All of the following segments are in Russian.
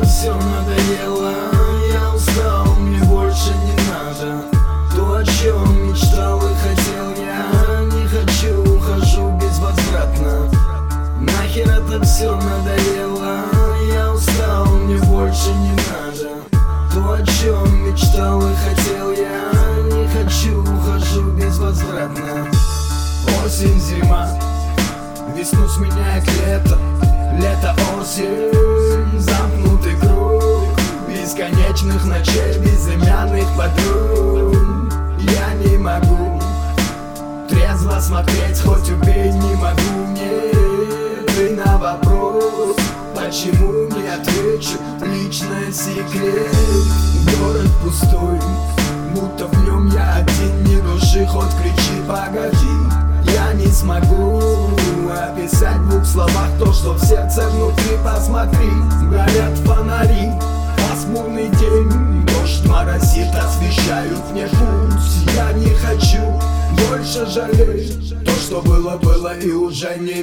все надоело Я устал, мне больше не надо. То, о чем мечтал и хотел я Не хочу, ухожу безвозвратно. Нахер это все надоело Я устал, мне больше не надо. То, о чем мечтал и хотел я Не хочу, ухожу безвозвратно. Осень, зима Весну сменяет лето Лето, осень Замкнутый круг Бесконечных ночей Безымянных подруг. Я не могу Трезво смотреть Хоть убей, не могу. Нет, ты на вопрос Почему не отвечу? Личный секрет. Город пустой Будто в нем я один Не души, хоть кричи, погоди не смогу описать в двух словах То, что в сердце внутри, посмотри Горят фонари, пасмурный день Дождь моросит, освещают мне путь. Я не хочу больше жалеть. То, что было, было и уже не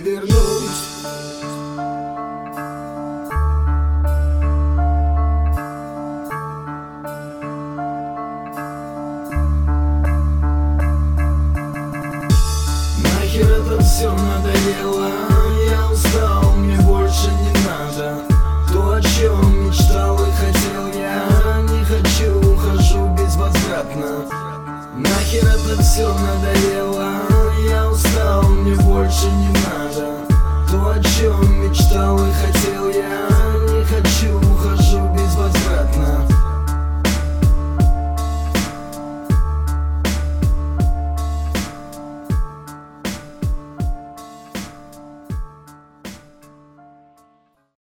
все надоело Я устал, мне больше не надо. То, о чем мечтал и хотел я Не хочу, ухожу безвозвратно. Нахер это все надоело Я устал, мне больше